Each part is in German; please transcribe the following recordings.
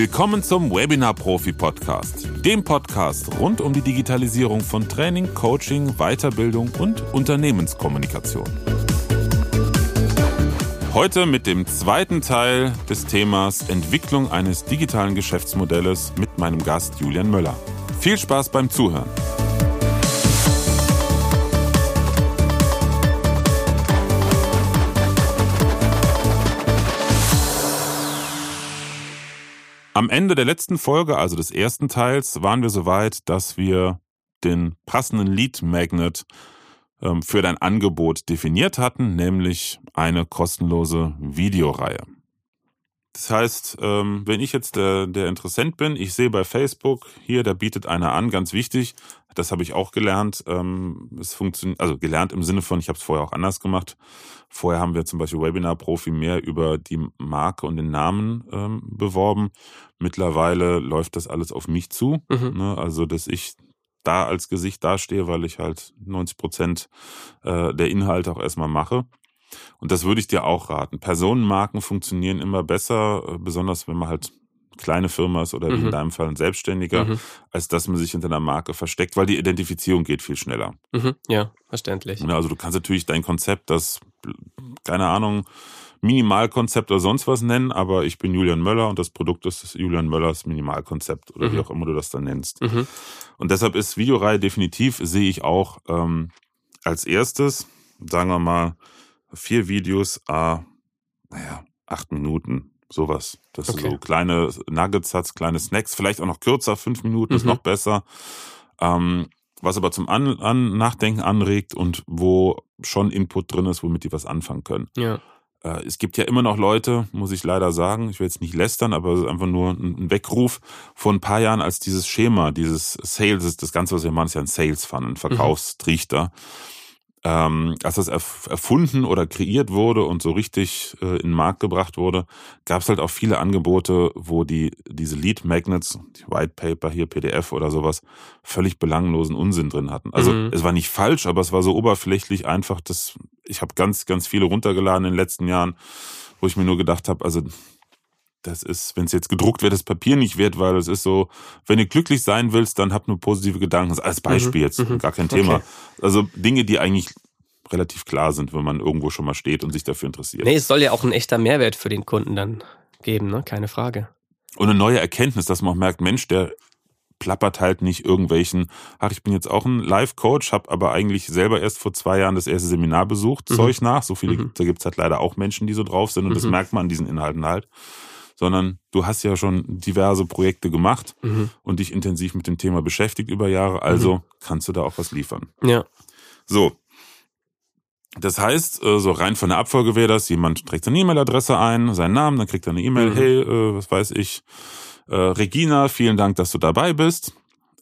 Willkommen zum Webinar Profi Podcast, dem Podcast rund um die Digitalisierung von Training, Coaching, Weiterbildung und Unternehmenskommunikation. Heute mit dem zweiten Teil des Themas Entwicklung eines digitalen Geschäftsmodells mit meinem Gast Julian Möller. Viel Spaß beim Zuhören. Am Ende der letzten Folge, also des ersten Teils, waren wir soweit, dass wir den passenden Lead Magnet ähm, für dein Angebot definiert hatten, nämlich eine kostenlose Videoreihe. Das heißt, ähm, wenn ich jetzt der, der Interessent bin, ich sehe bei Facebook, hier, da bietet einer an, ganz wichtig, das habe ich auch gelernt. Ähm, es funktioniert, also gelernt im Sinne von, ich habe es vorher auch anders gemacht. Vorher haben wir zum Beispiel Webinar Profi mehr über die Marke und den Namen ähm, beworben. Mittlerweile läuft das alles auf mich zu. Mhm. Ne? Also, dass ich da als Gesicht dastehe, weil ich halt 90 Prozent äh, der Inhalte auch erstmal mache. Und das würde ich dir auch raten. Personenmarken funktionieren immer besser, äh, besonders wenn man halt kleine Firma ist oder mhm. in deinem Fall ein Selbstständiger, mhm. als dass man sich hinter einer Marke versteckt, weil die Identifizierung geht viel schneller. Mhm. Ja, verständlich. Also du kannst natürlich dein Konzept, das, keine Ahnung, Minimalkonzept oder sonst was nennen, aber ich bin Julian Möller und das Produkt ist Julian Möllers Minimalkonzept oder mhm. wie auch immer du das dann nennst. Mhm. Und deshalb ist Videoreihe definitiv, sehe ich auch ähm, als erstes, sagen wir mal, vier Videos, ah, naja, acht Minuten, sowas. Das okay. so kleine Nuggets hat, kleine Snacks, vielleicht auch noch kürzer, fünf Minuten mhm. ist noch besser. Ähm, was aber zum An An Nachdenken anregt und wo schon Input drin ist, womit die was anfangen können. Ja. Äh, es gibt ja immer noch Leute, muss ich leider sagen, ich will jetzt nicht lästern, aber es ist einfach nur ein Weckruf vor ein paar Jahren, als dieses Schema, dieses Sales, das Ganze, was wir machen, ist ja ein Sales Fund, ein mhm. Verkaufstrichter. Mhm ähm, als das erfunden oder kreiert wurde und so richtig äh, in den Markt gebracht wurde, gab es halt auch viele Angebote, wo die diese Lead Magnets, die White Paper hier PDF oder sowas, völlig belanglosen Unsinn drin hatten. Also mhm. es war nicht falsch, aber es war so oberflächlich einfach, dass ich habe ganz ganz viele runtergeladen in den letzten Jahren, wo ich mir nur gedacht habe, also das ist, wenn es jetzt gedruckt wird, das Papier nicht wert, weil es ist so, wenn du glücklich sein willst, dann hab nur positive Gedanken. Als Beispiel mhm, jetzt, mhm. gar kein Thema. Okay. Also Dinge, die eigentlich relativ klar sind, wenn man irgendwo schon mal steht und sich dafür interessiert. Nee, es soll ja auch ein echter Mehrwert für den Kunden dann geben, ne? Keine Frage. Und eine neue Erkenntnis, dass man auch merkt, Mensch, der plappert halt nicht irgendwelchen, ach, ich bin jetzt auch ein Live-Coach, habe aber eigentlich selber erst vor zwei Jahren das erste Seminar besucht, mhm. Zeug nach. So viele, mhm. da gibt's halt leider auch Menschen, die so drauf sind und mhm. das merkt man an diesen Inhalten halt sondern du hast ja schon diverse Projekte gemacht mhm. und dich intensiv mit dem Thema beschäftigt über Jahre, also mhm. kannst du da auch was liefern. Ja. So. Das heißt, äh, so rein von der Abfolge wäre das, jemand trägt seine E-Mail-Adresse ein, seinen Namen, dann kriegt er eine E-Mail, mhm. hey, äh, was weiß ich, äh, Regina, vielen Dank, dass du dabei bist.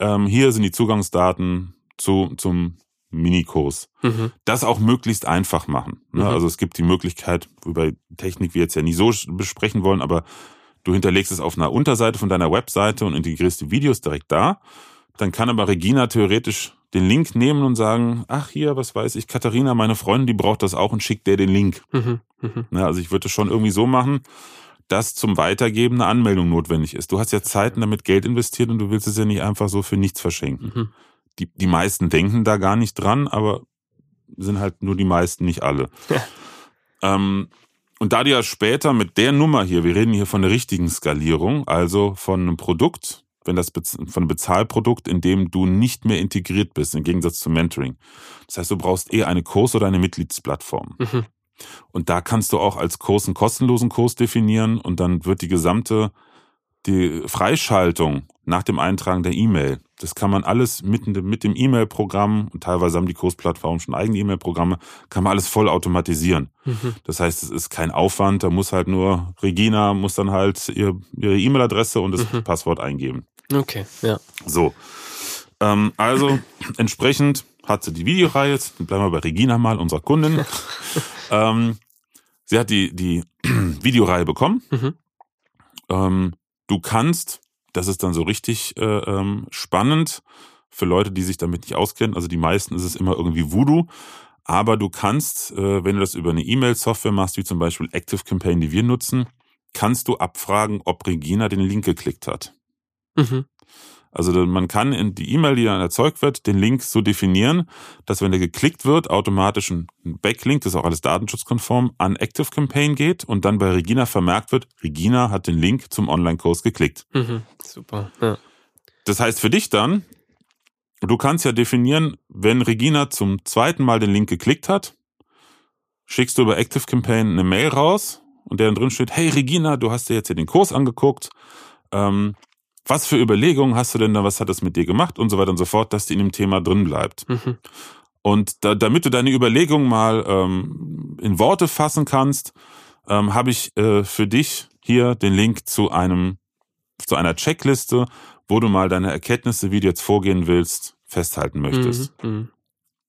Ähm, hier sind die Zugangsdaten zu, zum Minikurs. Mhm. Das auch möglichst einfach machen. Ne? Mhm. Also es gibt die Möglichkeit, wobei Technik wir jetzt ja nicht so besprechen wollen, aber du hinterlegst es auf einer Unterseite von deiner Webseite und integrierst die Videos direkt da. Dann kann aber Regina theoretisch den Link nehmen und sagen, ach hier, was weiß ich, Katharina, meine Freundin, die braucht das auch und schickt der den Link. Mhm. Mhm. Ja, also ich würde es schon irgendwie so machen, dass zum Weitergeben eine Anmeldung notwendig ist. Du hast ja Zeiten damit Geld investiert und du willst es ja nicht einfach so für nichts verschenken. Die, die meisten denken da gar nicht dran, aber sind halt nur die meisten, nicht alle. Ja. Ähm, und da du ja später mit der Nummer hier, wir reden hier von der richtigen Skalierung, also von einem Produkt, wenn das von einem Bezahlprodukt, in dem du nicht mehr integriert bist, im Gegensatz zum Mentoring. Das heißt, du brauchst eher eine Kurs- oder eine Mitgliedsplattform. Mhm. Und da kannst du auch als Kurs einen kostenlosen Kurs definieren und dann wird die gesamte die Freischaltung nach dem Eintragen der E-Mail, das kann man alles mit, mit dem E-Mail-Programm, und teilweise haben die Kursplattformen schon eigene E-Mail-Programme, kann man alles voll automatisieren. Mhm. Das heißt, es ist kein Aufwand, da muss halt nur, Regina muss dann halt ihr, ihre E-Mail-Adresse und das mhm. Passwort eingeben. Okay, ja. So. Ähm, also, entsprechend hat sie die Videoreihe, jetzt bleiben wir bei Regina mal, unserer Kundin. ähm, sie hat die, die Videoreihe bekommen. Mhm. Ähm, Du kannst, das ist dann so richtig äh, ähm, spannend für Leute, die sich damit nicht auskennen. Also die meisten ist es immer irgendwie Voodoo. Aber du kannst, äh, wenn du das über eine E-Mail-Software machst, wie zum Beispiel Active Campaign, die wir nutzen, kannst du abfragen, ob Regina den Link geklickt hat. Mhm. Also man kann in die E-Mail, die dann erzeugt wird, den Link so definieren, dass wenn der geklickt wird, automatisch ein Backlink, das ist auch alles datenschutzkonform, an Active Campaign geht und dann bei Regina vermerkt wird, Regina hat den Link zum Online-Kurs geklickt. Mhm. Super. Ja. Das heißt für dich dann, du kannst ja definieren, wenn Regina zum zweiten Mal den Link geklickt hat, schickst du über Active Campaign eine Mail raus und der dann drin steht, hey Regina, du hast dir jetzt hier den Kurs angeguckt, ähm, was für Überlegungen hast du denn da, was hat das mit dir gemacht und so weiter und so fort, dass die in dem Thema drin bleibt. Mhm. Und da, damit du deine Überlegungen mal ähm, in Worte fassen kannst, ähm, habe ich äh, für dich hier den Link zu einem zu einer Checkliste, wo du mal deine Erkenntnisse, wie du jetzt vorgehen willst, festhalten möchtest. Mhm.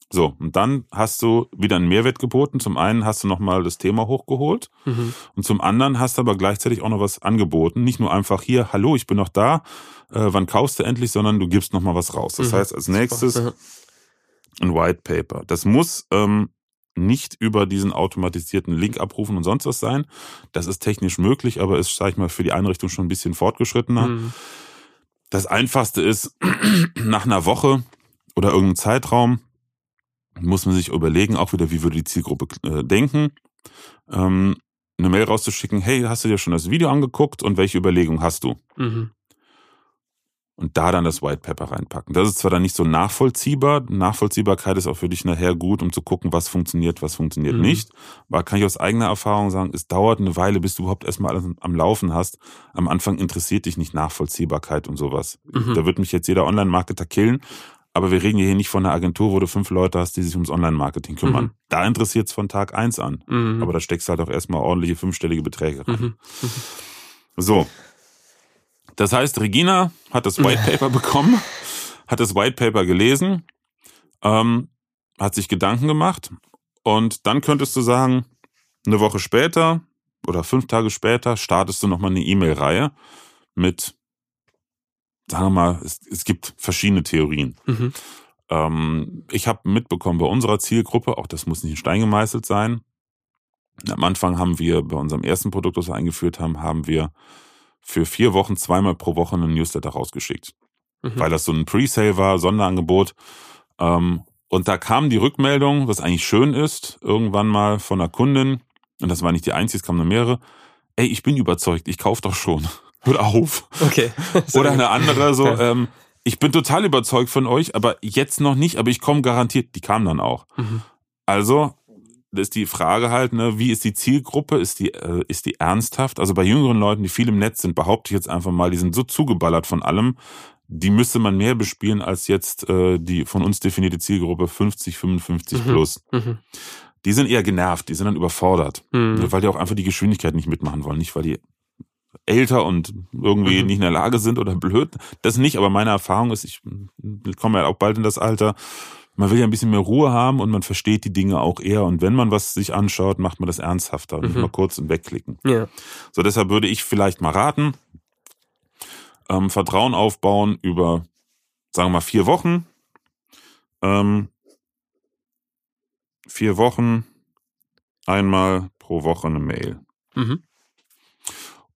So, und dann hast du wieder einen Mehrwert geboten. Zum einen hast du nochmal das Thema hochgeholt Mhm. und zum anderen hast du aber gleichzeitig auch noch was angeboten. Nicht nur einfach hier, hallo, ich bin noch da, äh, wann kaufst du endlich, sondern du gibst nochmal was raus. Das Mhm. heißt, als nächstes Super. ein White Paper. Das muss ähm, nicht über diesen automatisierten Link abrufen und sonst was sein. Das ist technisch möglich, aber ist, sag ich mal, für die Einrichtung schon ein bisschen fortgeschrittener. Mhm. Das einfachste ist, nach einer Woche oder irgendeinem Zeitraum muss man sich überlegen, auch wieder, wie würde die Zielgruppe äh, denken, ähm, eine Mail rauszuschicken, hey, hast du dir schon das Video angeguckt und welche Überlegungen hast du? Mhm. Und da dann das White Paper reinpacken. Das ist zwar dann nicht so nachvollziehbar, Nachvollziehbarkeit ist auch für dich nachher gut, um zu gucken, was funktioniert, was funktioniert Mhm. nicht. Aber kann ich aus eigener Erfahrung sagen, es dauert eine Weile, bis du überhaupt erstmal alles am Laufen hast. Am Anfang interessiert dich nicht Nachvollziehbarkeit und sowas. Mhm. Da wird mich jetzt jeder Online-Marketer killen. Aber wir reden hier nicht von einer Agentur, wo du fünf Leute hast, die sich ums Online-Marketing kümmern. Mhm. Da interessiert es von Tag eins an. Mhm. Aber da steckst du halt auch erstmal ordentliche fünfstellige Beträge rein. Mhm. So. Das heißt, Regina hat das White Paper bekommen, hat das White Paper gelesen, ähm, hat sich Gedanken gemacht und dann könntest du sagen, eine Woche später oder fünf Tage später startest du nochmal eine E-Mail-Reihe mit, sagen wir mal, es, es gibt verschiedene Theorien. Mhm. Ähm, ich habe mitbekommen bei unserer Zielgruppe, auch das muss nicht in Stein gemeißelt sein. Am Anfang haben wir bei unserem ersten Produkt, das wir eingeführt haben, haben wir für vier Wochen zweimal pro Woche einen Newsletter rausgeschickt, Mhm. weil das so ein Pre-Sale war, Sonderangebot. Ähm, und da kam die Rückmeldung, was eigentlich schön ist, irgendwann mal von einer Kundin, und das war nicht die einzige, es kamen nur mehrere, ey, ich bin überzeugt, ich kauf doch schon. Hört auf. Okay. Oder eine andere so, ähm, ich bin total überzeugt von euch, aber jetzt noch nicht, aber ich komme garantiert. Die kam dann auch. Mhm. Also das ist die Frage halt, ne, wie ist die Zielgruppe? Ist die, äh, ist die ernsthaft? Also bei jüngeren Leuten, die viel im Netz sind, behaupte ich jetzt einfach mal, die sind so zugeballert von allem, die müsste man mehr bespielen als jetzt äh, die von uns definierte Zielgruppe 50, 55 Mhm. plus. Mhm. Die sind eher genervt, die sind dann überfordert. Mhm. Weil die auch einfach die Geschwindigkeit nicht mitmachen wollen. Nicht, weil die älter und irgendwie Mhm. nicht in der Lage sind oder blöd. Das nicht, aber meine Erfahrung ist, ich komme ja auch bald in das Alter, man will ja ein bisschen mehr Ruhe haben und man versteht die Dinge auch eher. Und wenn man was sich anschaut, macht man das ernsthafter. Nicht Mhm. mal kurz und wegklicken. Ja. So, deshalb würde ich vielleicht mal raten, ähm, Vertrauen aufbauen über, sagen wir mal, vier Wochen. Ähm, vier Wochen, einmal pro Woche eine Mail. Mhm.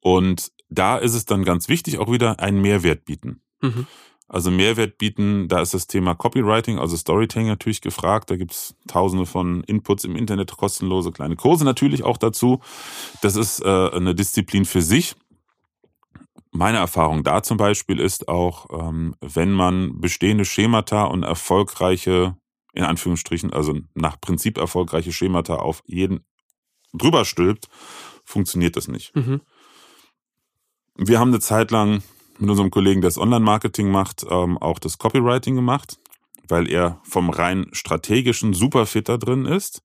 Und da ist es dann ganz wichtig, auch wieder einen Mehrwert bieten. Mhm. Also Mehrwert bieten, da ist das Thema Copywriting, also Storytelling natürlich gefragt. Da gibt's tausende von Inputs im Internet, kostenlose kleine Kurse natürlich auch dazu. Das ist äh, eine Disziplin für sich. Meine Erfahrung da zum Beispiel ist auch, ähm, wenn man bestehende Schemata und erfolgreiche, in Anführungsstrichen, also nach Prinzip erfolgreiche Schemata auf jeden drüber stülpt, funktioniert das nicht. Mhm. Wir haben eine Zeit lang mit unserem Kollegen, der das Online-Marketing macht, ähm, auch das Copywriting gemacht, weil er vom rein strategischen super da drin ist,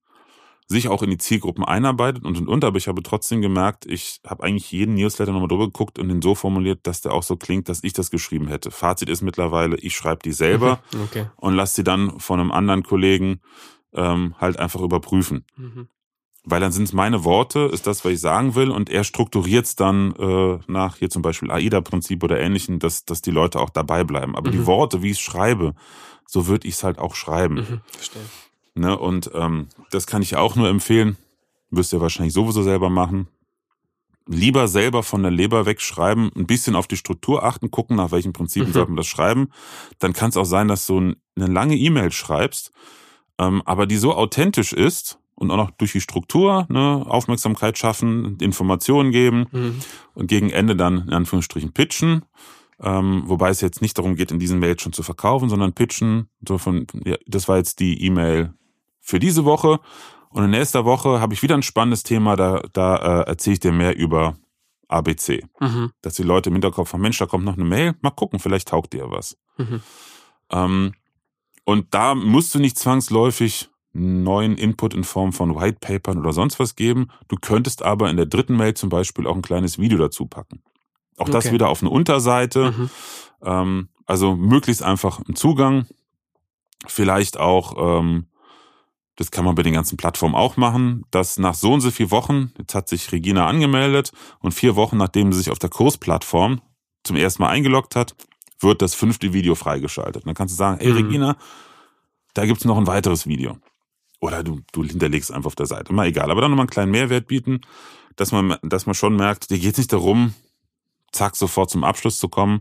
sich auch in die Zielgruppen einarbeitet und und und. Aber ich habe trotzdem gemerkt, ich habe eigentlich jeden Newsletter nochmal drüber geguckt und den so formuliert, dass der auch so klingt, dass ich das geschrieben hätte. Fazit ist mittlerweile, ich schreibe die selber. Okay. und lasse sie dann von einem anderen Kollegen ähm, halt einfach überprüfen Mhm. Weil dann sind es meine Worte, ist das, was ich sagen will, und er strukturiert es dann äh, nach hier zum Beispiel AIDA-Prinzip oder ähnlichen, dass, dass die Leute auch dabei bleiben. Aber die Mhm. Worte, wie ich es schreibe, so würde ich es halt auch schreiben. Mhm. Verstehe. Ne? Und ähm, das kann ich auch nur empfehlen. Wirst ja wahrscheinlich sowieso selber machen. lieber selber von der Leber wegschreiben, ein bisschen auf die Struktur achten, gucken, nach welchen Prinzipien mhm. sollte man das schreiben. Dann kann es auch sein, dass du eine lange E-Mail schreibst, ähm, aber die so authentisch ist und auch noch durch die Struktur ne, Aufmerksamkeit schaffen, Informationen geben mhm. und gegen Ende dann in Anführungsstrichen pitchen. Ähm, wobei es jetzt nicht darum geht, in diesen Mails schon zu verkaufen, sondern pitchen. So von, ja, das war jetzt die E-Mail für diese Woche. Und in nächster Woche habe ich wieder ein spannendes Thema, da, da äh, erzähle ich dir mehr über ABC. Mhm. Dass die Leute im Hinterkopf haben, Mensch, da kommt noch eine Mail, mal gucken, vielleicht taugt dir was. Mhm. Ähm, und da musst du nicht zwangsläufig neuen Input in Form von Whitepapern oder sonst was geben. Du könntest aber in der dritten Mail zum Beispiel auch ein kleines Video dazu packen. Auch okay. das wieder auf eine Unterseite. Mhm. Ähm, also möglichst einfach einen Zugang. Vielleicht auch ähm, das kann man bei den ganzen Plattformen auch machen, dass nach so und so vier Wochen, jetzt hat sich Regina angemeldet und vier Wochen nachdem sie sich auf der Kursplattform zum ersten Mal eingeloggt hat, wird das fünfte Video freigeschaltet. Und dann kannst du sagen, hey mhm. Regina, da gibt's noch ein weiteres Video. Oder du, du hinterlegst einfach auf der Seite. Mal egal. Aber dann nochmal einen kleinen Mehrwert bieten, dass man, dass man schon merkt, dir geht's nicht darum, zack, sofort zum Abschluss zu kommen.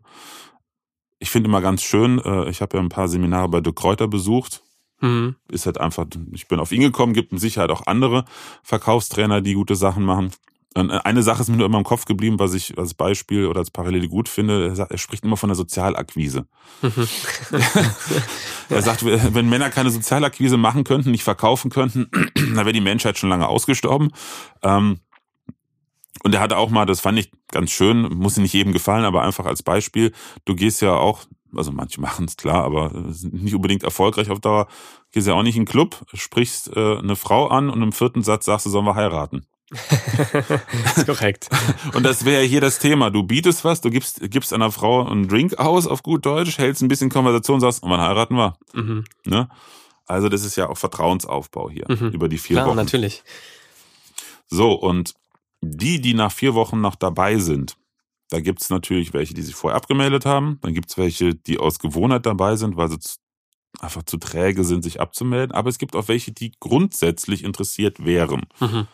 Ich finde immer ganz schön, äh, ich habe ja ein paar Seminare bei De Kräuter besucht Mhm. Ist halt einfach, ich bin auf ihn gekommen, gibt mit Sicherheit auch andere Verkaufstrainer, die gute Sachen machen. Äh, eine Sache ist mir nur immer im Kopf geblieben, was ich als Beispiel oder als Parallele gut finde. Er, spricht immer von der Sozialakquise. Mhm. er sagt, wenn Männer keine Sozialakquise machen könnten, nicht verkaufen könnten, dann wäre die Menschheit schon lange ausgestorben. Ähm, und er hatte auch mal, das fand ich ganz schön, muss nicht jedem gefallen, aber einfach als Beispiel, du gehst ja auch also manche machen es klar, aber sind nicht unbedingt erfolgreich auf Dauer. Gehst ja auch nicht in den Club, sprichst äh, eine Frau an und im vierten Satz sagst du, sollen wir heiraten. das ist korrekt. Und das wäre hier das Thema. Du bietest was, du gibst, gibst einer Frau einen Drink aus auf gut Deutsch, hältst ein bisschen Konversation, sagst, und wann heiraten wir? Mhm. Ne? Also das ist ja auch Vertrauensaufbau hier mhm. über die vier Klar, Wochen. natürlich. So, und die, die nach vier Wochen noch dabei sind, da gibt es natürlich welche, die sich vorher abgemeldet haben. Dann gibt es welche, die aus Gewohnheit dabei sind, weil sie einfach zu träge sind, sich abzumelden. Aber es gibt auch welche, die grundsätzlich interessiert wären. Mhm.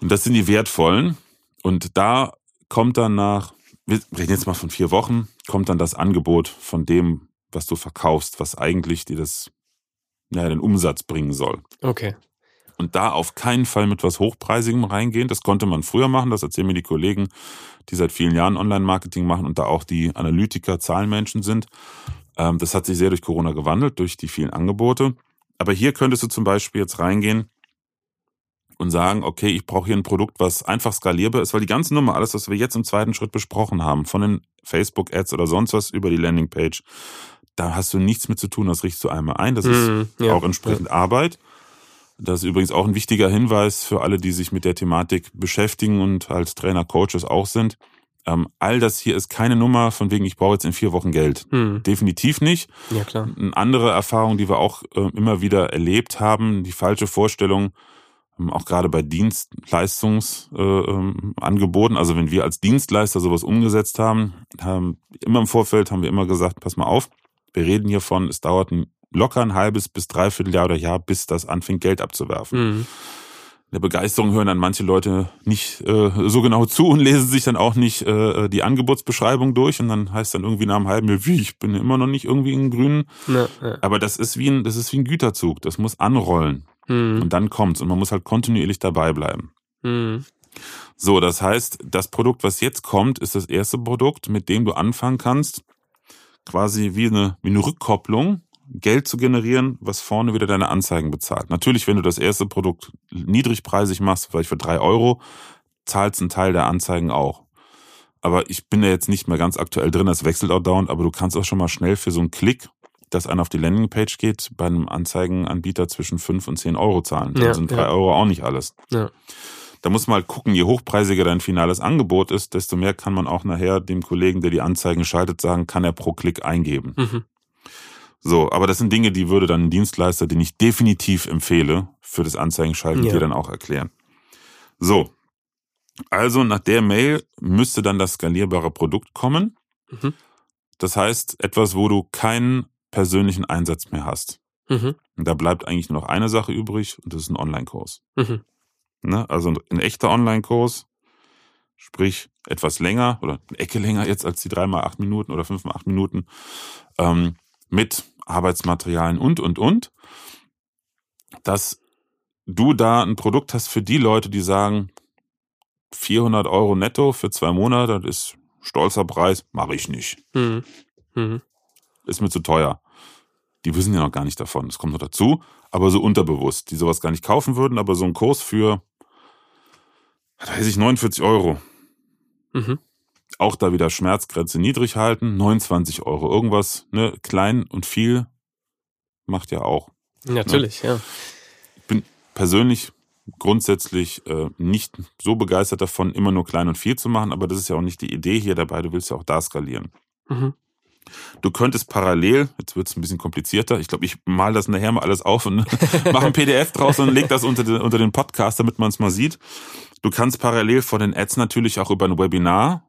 Und das sind die wertvollen. Und da kommt dann nach, wir reden jetzt mal von vier Wochen, kommt dann das Angebot von dem, was du verkaufst, was eigentlich dir das, naja, den Umsatz bringen soll. Okay. Und da auf keinen Fall mit was Hochpreisigem reingehen. Das konnte man früher machen, das erzählen mir die Kollegen, die seit vielen Jahren Online-Marketing machen und da auch die Analytiker, Zahlenmenschen sind. Ähm, das hat sich sehr durch Corona gewandelt, durch die vielen Angebote. Aber hier könntest du zum Beispiel jetzt reingehen und sagen, okay, ich brauche hier ein Produkt, was einfach skalierbar ist, weil die ganze Nummer, alles, was wir jetzt im zweiten Schritt besprochen haben, von den Facebook-Ads oder sonst was über die Landingpage, da hast du nichts mit zu tun, das richtest du einmal ein. Das ist mhm, ja, auch entsprechend ja. Arbeit. Das ist übrigens auch ein wichtiger Hinweis für alle, die sich mit der Thematik beschäftigen und als Trainer, Coaches auch sind. Ähm, all das hier ist keine Nummer von wegen, ich brauche jetzt in vier Wochen Geld. Hm. Definitiv nicht. Ja, klar. Eine andere Erfahrung, die wir auch äh, immer wieder erlebt haben, die falsche Vorstellung, auch gerade bei Dienstleistungsangeboten, äh, ähm, also wenn wir als Dienstleister sowas umgesetzt haben, haben, immer im Vorfeld haben wir immer gesagt, pass mal auf, wir reden hier von, es dauert ein locker ein halbes bis dreiviertel Jahr oder Jahr, bis das anfängt, Geld abzuwerfen. Mhm. In der Begeisterung hören dann manche Leute nicht äh, so genau zu und lesen sich dann auch nicht äh, die Angebotsbeschreibung durch und dann heißt dann irgendwie nach einem halben Jahr, wie, ich bin immer noch nicht irgendwie in Grünen. Ja, ja. Aber das ist wie ein, das ist wie ein Güterzug, das muss anrollen. Mhm. Und dann kommt's und man muss halt kontinuierlich dabei bleiben. Mhm. So, das heißt, das Produkt, was jetzt kommt, ist das erste Produkt, mit dem du anfangen kannst, quasi wie eine, wie eine Rückkopplung Geld zu generieren, was vorne wieder deine Anzeigen bezahlt. Natürlich, wenn du das erste Produkt niedrigpreisig machst, vielleicht für drei Euro, zahlst einen Teil der Anzeigen auch. Aber ich bin da jetzt nicht mehr ganz aktuell drin, das wechselt auch dauernd, aber du kannst auch schon mal schnell für so einen Klick, dass einer auf die Landingpage geht, bei einem Anzeigenanbieter zwischen fünf und zehn Euro zahlen. Dann ja, sind drei ja. Euro auch nicht alles. Ja. Da muss man halt gucken, je hochpreisiger dein finales Angebot ist, desto mehr kann man auch nachher dem Kollegen, der die Anzeigen schaltet, sagen, kann er pro Klick eingeben. Mhm. So, aber das sind Dinge, die würde dann ein Dienstleister, den ich definitiv empfehle, für das Anzeigenschalten ja. dir dann auch erklären. So. Also nach der Mail müsste dann das skalierbare Produkt kommen. Mhm. Das heißt, etwas, wo du keinen persönlichen Einsatz mehr hast. Mhm. Und da bleibt eigentlich nur noch eine Sache übrig und das ist ein Online-Kurs. Mhm. Ne? Also ein echter Online-Kurs, sprich etwas länger oder eine Ecke länger jetzt als die dreimal acht Minuten oder fünfmal acht Minuten, ähm, mit Arbeitsmaterialien und, und, und, dass du da ein Produkt hast für die Leute, die sagen, 400 Euro netto für zwei Monate, das ist stolzer Preis, mache ich nicht. Mhm. Mhm. Ist mir zu teuer. Die wissen ja noch gar nicht davon. Das kommt noch dazu, aber so unterbewusst, die sowas gar nicht kaufen würden, aber so ein Kurs für, weiß ich, 49 Euro. Mhm. Auch da wieder Schmerzgrenze niedrig halten, 29 Euro. Irgendwas, ne, klein und viel macht ja auch. Natürlich, ja. Ich bin persönlich grundsätzlich äh, nicht so begeistert davon, immer nur klein und viel zu machen, aber das ist ja auch nicht die Idee hier dabei. Du willst ja auch da skalieren. Mhm. Du könntest parallel, jetzt wird es ein bisschen komplizierter, ich glaube, ich mal das nachher mal alles auf und mache ein PDF draus und leg das unter den, unter den Podcast, damit man es mal sieht. Du kannst parallel vor den Ads natürlich auch über ein Webinar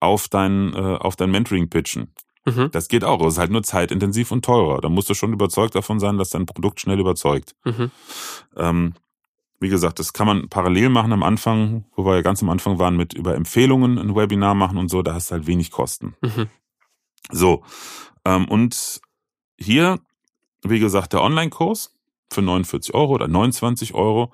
auf dein, äh, auf dein Mentoring pitchen. Mhm. Das geht auch. Es ist halt nur zeitintensiv und teurer. Da musst du schon überzeugt davon sein, dass dein Produkt schnell überzeugt. Mhm. Ähm, wie gesagt, das kann man parallel machen am Anfang, wo wir ja ganz am Anfang waren, mit über Empfehlungen ein Webinar machen und so. Da hast du halt wenig Kosten. Mhm. So, ähm, und hier, wie gesagt, der Online-Kurs für 49 Euro oder 29 Euro.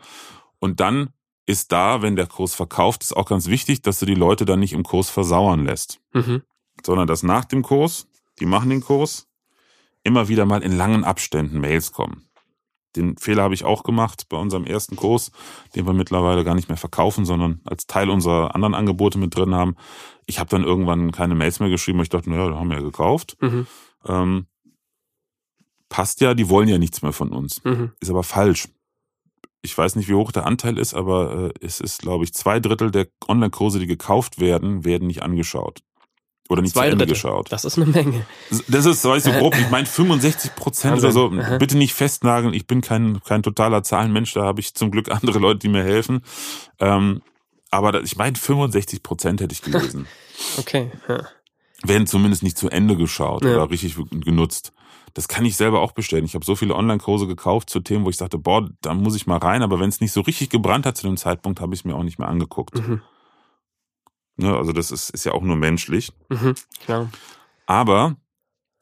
Und dann ist da, wenn der Kurs verkauft ist, auch ganz wichtig, dass du die Leute dann nicht im Kurs versauern lässt, Mhm. sondern dass nach dem Kurs, die machen den Kurs, immer wieder mal in langen Abständen Mails kommen. Den Fehler habe ich auch gemacht bei unserem ersten Kurs, den wir mittlerweile gar nicht mehr verkaufen, sondern als Teil unserer anderen Angebote mit drin haben. Ich habe dann irgendwann keine Mails mehr geschrieben, weil ich dachte, naja, da haben wir ja gekauft. Mhm. Ähm, passt ja, die wollen ja nichts mehr von uns. Mhm. Ist aber falsch. Ich weiß nicht, wie hoch der Anteil ist, aber äh, es ist, glaube ich, zwei Drittel der Online-Kurse, die gekauft werden, werden nicht angeschaut. Oder nicht Zwei zu Ende Drittel. geschaut. Das ist eine Menge. Das ist, weiß ich so grob, ich meine 65 Prozent oder so. Bitte nicht festnageln, ich bin kein, kein totaler Zahlenmensch, da habe ich zum Glück andere Leute, die mir helfen. Ähm, aber ich meine 65 Prozent hätte ich gelesen. Okay. Ja. werden zumindest nicht zu Ende geschaut Ja. oder richtig genutzt. Das kann ich selber auch bestellen. Ich habe so viele Online-Kurse gekauft zu Themen, wo ich sagte, boah, da muss ich mal rein, aber wenn es nicht so richtig gebrannt hat zu dem Zeitpunkt, habe ich es mir auch nicht mehr angeguckt. Mhm. Ne, also das ist, ist ja auch nur menschlich. Mhm. Klar. Aber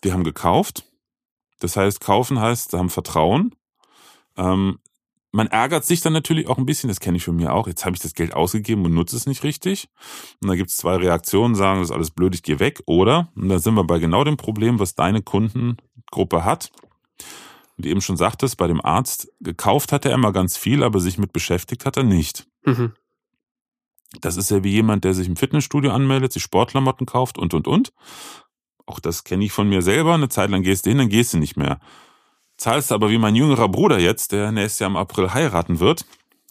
die haben gekauft. Das heißt, kaufen heißt, sie haben Vertrauen. Ähm, man ärgert sich dann natürlich auch ein bisschen, das kenne ich von mir auch. Jetzt habe ich das Geld ausgegeben und nutze es nicht richtig. Und da gibt es zwei Reaktionen, sagen, das ist alles blöd, ich gehe weg. Oder, und da sind wir bei genau dem Problem, was deine Kundengruppe hat. Und eben schon sagtest, bei dem Arzt, gekauft hat er immer ganz viel, aber sich mit beschäftigt hat er nicht. Mhm. Das ist ja wie jemand, der sich im Fitnessstudio anmeldet, sich Sportklamotten kauft und, und, und. Auch das kenne ich von mir selber. Eine Zeit lang gehst du hin, dann gehst du nicht mehr. Zahlst aber wie mein jüngerer Bruder jetzt, der nächstes Jahr im April heiraten wird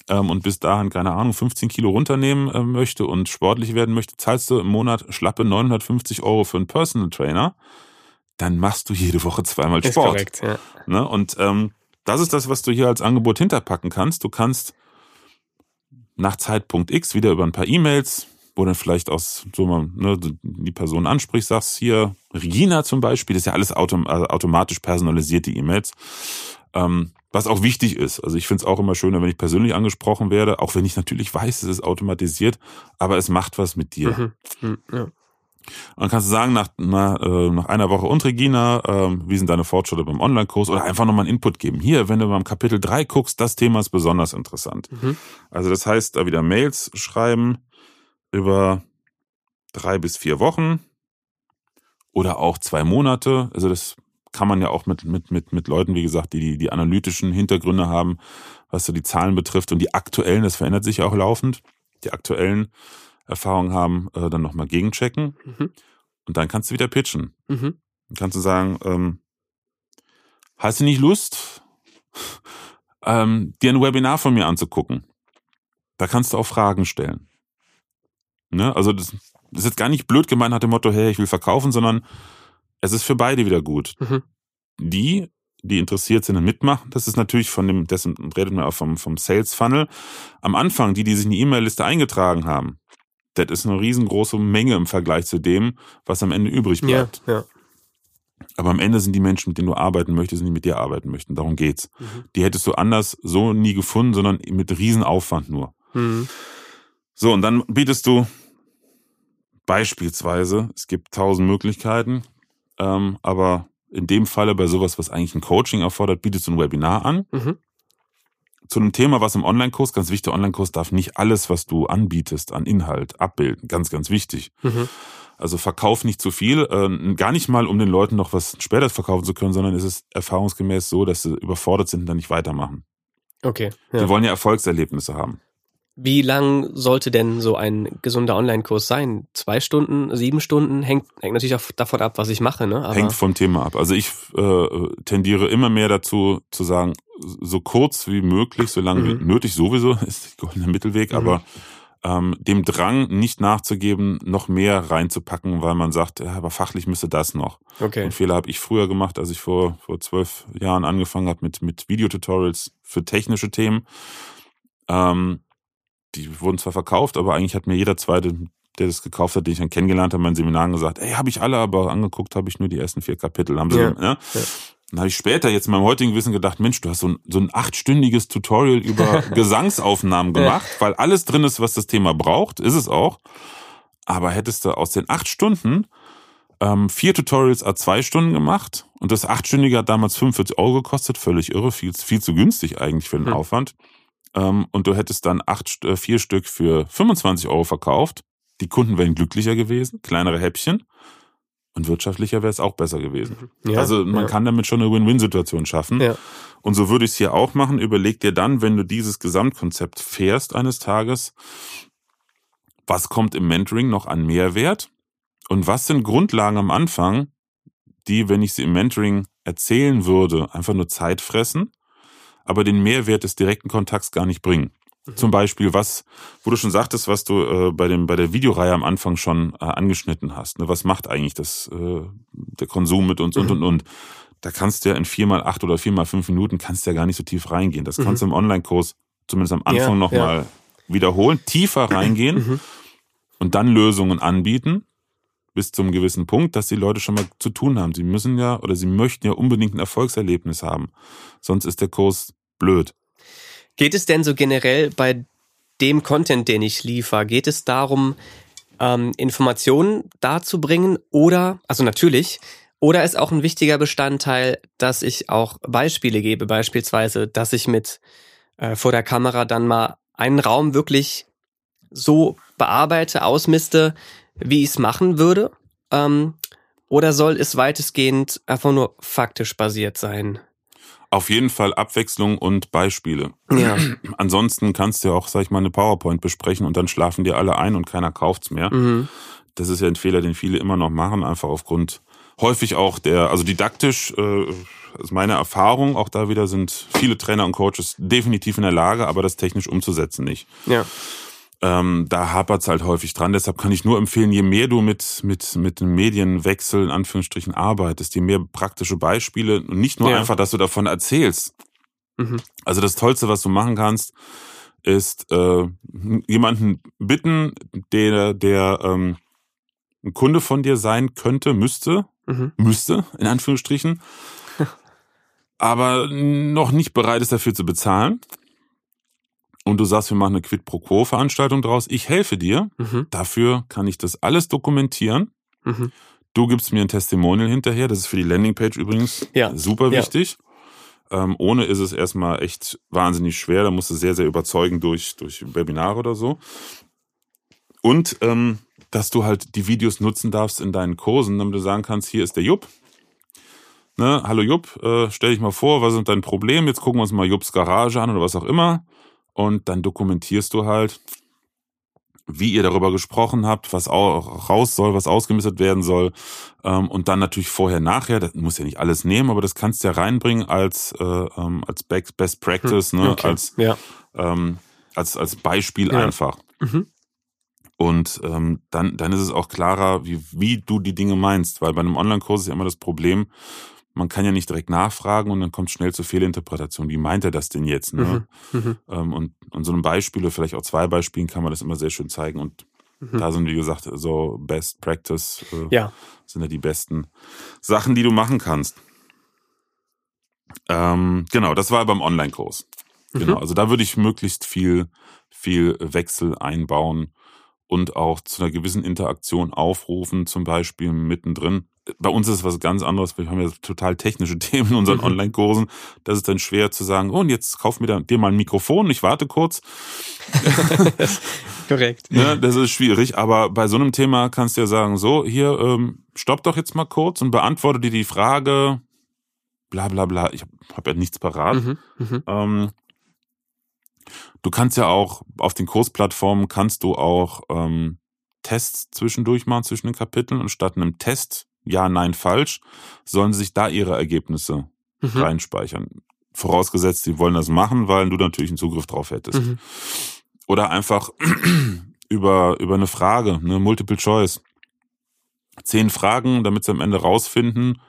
ähm, und bis dahin, keine Ahnung, 15 Kilo runternehmen äh, möchte und sportlich werden möchte, zahlst du im Monat schlappe 950 Euro für einen Personal Trainer. Dann machst du jede Woche zweimal Ist Sport. korrekt, ja. Ne? Und ähm, das ist das, was du hier als Angebot hinterpacken kannst. Du kannst nach Zeitpunkt X wieder über ein paar E-Mails, wo dann vielleicht aus so mal ne, die Person ansprichst, sagst hier Regina zum Beispiel, das ist ja alles autom äh, automatisch personalisierte E-Mails. Ähm, was auch wichtig ist. Also ich finde es auch immer schöner, wenn ich persönlich angesprochen werde, auch wenn ich natürlich weiß, es ist automatisiert, aber es macht was mit dir. Mhm. Mhm. Ja. Und dann kannst du sagen, nach, na, äh, nach einer Woche und Regina, ähm, wie sind deine Fortschritte beim Online-Kurs oder einfach nochmal einen Input geben. Hier, wenn du beim Kapitel 3 guckst, das Thema ist besonders interessant. Mhm. Also das heißt, da wieder Mails schreiben über drei bis vier Wochen oder auch zwei Monate. Also das kann man ja auch mit, mit, mit, mit Leuten, wie gesagt, die, die die analytischen Hintergründe haben, was so die Zahlen betrifft und die aktuellen, das verändert sich ja auch laufend, die aktuellen Erfahrungen haben, äh, dann nochmal gegenchecken Mhm. und dann kannst du wieder pitchen. Mhm. Dann kannst du sagen, ähm, hast du nicht Lust, ähm, dir ein Webinar von mir anzugucken? Da kannst du auch Fragen stellen. Ne? Also das, das ist jetzt gar nicht blöd gemeint nach dem Motto, hey, ich will verkaufen, sondern es ist für beide wieder gut. Mhm. Die, die interessiert sind und mitmachen, das ist natürlich von dem, dessen redet man auch vom, vom Sales Funnel. Am Anfang, die, die sich in die E-Mail-Liste eingetragen haben, das ist eine riesengroße Menge im Vergleich zu dem, was am Ende übrig Ja, bleibt. ja. Aber am Ende sind die Menschen, mit denen du arbeiten möchtest, nicht mit dir arbeiten möchten. Darum geht's. Mhm. Die hättest du anders so nie gefunden, sondern mit Riesenaufwand nur. Mhm. So, und dann bietest du beispielsweise, es gibt tausend Möglichkeiten, ähm, aber in dem Falle bei sowas, was eigentlich ein Coaching erfordert, bietest du ein Webinar an. Mhm. Zu einem Thema, was im Online-Kurs, ganz wichtig, der Online-Kurs darf nicht alles, was du anbietest, an Inhalt abbilden. Ganz, ganz wichtig. Mhm. Also verkauf nicht zu viel, äh, gar nicht mal, um den Leuten noch was später verkaufen zu können, sondern es ist erfahrungsgemäß so, dass sie überfordert sind und dann nicht weitermachen. Okay. Die Ja. wollen ja Erfolgserlebnisse haben. Wie lang sollte denn so ein gesunder Online-Kurs sein? Zwei Stunden, sieben Stunden? Hängt, hängt natürlich auch davon ab, was ich mache, ne? Aber, Hängt vom Thema ab. Also ich äh, tendiere immer mehr dazu zu sagen, so kurz wie möglich, so lange wie Mhm. nötig sowieso ist der goldene Mittelweg, Mhm. aber ähm, dem Drang nicht nachzugeben, noch mehr reinzupacken, weil man sagt, ja, aber fachlich müsste das noch. okay. Den Fehler habe ich früher gemacht, als ich vor vor zwölf Jahren angefangen habe mit mit Videotutorials für technische Themen. Ähm, die wurden zwar verkauft, aber eigentlich hat mir jeder zweite, der das gekauft hat, den ich dann kennengelernt habe, in meinen Seminaren gesagt, ey, habe ich alle, aber angeguckt habe ich nur die ersten vier Kapitel. Haben sie, Ja, ja, ja. Dann habe ich später jetzt in meinem heutigen Wissen gedacht, Mensch, du hast so ein, so ein achtstündiges Tutorial über Gesangsaufnahmen gemacht, weil alles drin ist, was das Thema braucht, ist es auch. Aber hättest du aus den acht Stunden ähm, vier Tutorials a zwei Stunden gemacht und das achtstündige hat damals 45 Euro gekostet, völlig irre, viel, viel zu günstig eigentlich für den Hm. Aufwand. Ähm, und du hättest dann acht, äh, vier Stück für 25 Euro verkauft. Die Kunden wären glücklicher gewesen, kleinere Häppchen. Und wirtschaftlicher wäre es auch besser gewesen. Ja, also man ja. kann damit schon eine Win-Win-Situation schaffen. Ja. Und so würde ich es hier auch machen. Überleg dir dann, wenn du dieses Gesamtkonzept fährst eines Tages, was kommt im Mentoring noch an Mehrwert? Und was sind Grundlagen am Anfang, die, wenn ich sie im Mentoring erzählen würde, einfach nur Zeit fressen, aber den Mehrwert des direkten Kontakts gar nicht bringen? Zum Beispiel, was, wo du schon sagtest, was du äh, bei dem bei der Videoreihe am Anfang schon äh, angeschnitten hast. Ne? Was macht eigentlich das äh, der Konsum mit uns und und und? Da kannst du ja in vier mal acht oder vier mal fünf Minuten kannst du ja gar nicht so tief reingehen. Das kannst du im Online-Kurs zumindest am Anfang Ja, noch ja. wiederholen, tiefer reingehen Mhm. und dann Lösungen anbieten bis zum gewissen Punkt, dass die Leute schon mal zu tun haben. Sie müssen ja oder sie möchten ja unbedingt ein Erfolgserlebnis haben. Sonst ist der Kurs blöd. Geht es denn so generell bei dem Content, den ich liefere, geht es darum, ähm, Informationen darzubringen oder, also natürlich, oder ist auch ein wichtiger Bestandteil, dass ich auch Beispiele gebe, beispielsweise, dass ich mit äh, vor der Kamera dann mal einen Raum wirklich so bearbeite, ausmiste, wie ich es machen würde? Ähm, oder soll es weitestgehend einfach nur faktisch basiert sein? Auf jeden Fall Abwechslung und Beispiele. Ja. Ansonsten kannst du ja auch, sag ich mal, eine PowerPoint besprechen und dann schlafen dir alle ein und keiner kauft's mehr. Mhm. Das ist ja ein Fehler, den viele immer noch machen, einfach aufgrund häufig auch der, also didaktisch, äh, ist meine Erfahrung, auch da wieder sind viele Trainer und Coaches definitiv in der Lage, aber das technisch umzusetzen nicht. Ja. Ähm, da hapert's halt häufig dran. Deshalb kann ich nur empfehlen, je mehr du mit, mit, mit dem Medienwechsel in Anführungsstrichen arbeitest, je mehr praktische Beispiele und nicht nur Ja. einfach, dass du davon erzählst. Mhm. Also das Tollste, was du machen kannst, ist äh, jemanden bitten, der, der ähm, ein Kunde von dir sein könnte, müsste, Mhm. müsste, in Anführungsstrichen, aber noch nicht bereit ist dafür zu bezahlen. Und du sagst, wir machen eine Quid pro Quo Veranstaltung draus. Ich helfe dir. Mhm. Dafür kann ich das alles dokumentieren. Mhm. Du gibst mir ein Testimonial hinterher. Das ist für die Landingpage übrigens Ja. super Ja. wichtig. Ähm, ohne ist es erstmal echt wahnsinnig schwer. Da musst du sehr, sehr überzeugen durch, durch Webinare oder so. Und ähm, dass du halt die Videos nutzen darfst in deinen Kursen, damit du sagen kannst, hier ist der Jupp. Ne, hallo Jupp, äh, stell dich mal vor, was sind dein Problem? Jetzt gucken wir uns mal Jupps Garage an oder was auch immer. Und dann dokumentierst du halt, wie ihr darüber gesprochen habt, was auch raus soll, was ausgemistet werden soll. Ähm, und dann natürlich vorher, nachher, das muss ja nicht alles nehmen, aber das kannst du ja reinbringen als, äh, ähm, als Best Practice, ne? Okay. als, Ja. ähm, als, als Beispiel Ja. einfach. Mhm. Und ähm, dann, dann ist es auch klarer, wie, wie du die Dinge meinst. Weil bei einem Online-Kurs ist ja immer das Problem, man kann ja nicht direkt nachfragen und dann kommt schnell zur Fehlinterpretation. Wie meint er das denn jetzt? Ne? Mhm. Mhm. Ähm, und an so einem Beispiel oder vielleicht auch zwei Beispielen kann man das immer sehr schön zeigen. Und Mhm. da sind, wie gesagt, so Best Practice äh, Ja. sind ja die besten Sachen, die du machen kannst. Ähm, genau, das war beim Online-Kurs. Genau, also da würde ich möglichst viel, viel Wechsel einbauen und auch zu einer gewissen Interaktion aufrufen, zum Beispiel mittendrin. Bei uns ist es was ganz anderes. Wir haben ja total technische Themen in unseren Mhm. Online-Kursen. Das ist dann schwer zu sagen, oh, und jetzt kauf mir dir mal ein Mikrofon, ich warte kurz. Korrekt. Ne, das ist schwierig, aber bei so einem Thema kannst du ja sagen, so, hier, ähm, stopp doch jetzt mal kurz und beantworte dir die Frage, bla bla bla. Ich habe hab ja nichts parat. Mhm. Mhm. Ähm, du kannst ja auch auf den Kursplattformen kannst du auch ähm, Tests zwischendurch machen zwischen den Kapiteln und statt einem Test ja, nein, falsch, sollen sie sich da ihre Ergebnisse Mhm. reinspeichern. Vorausgesetzt, sie wollen das machen, weil du natürlich einen Zugriff drauf hättest. Mhm. Oder einfach über, über eine Frage, eine Multiple Choice. Zehn Fragen, damit sie am Ende rausfinden,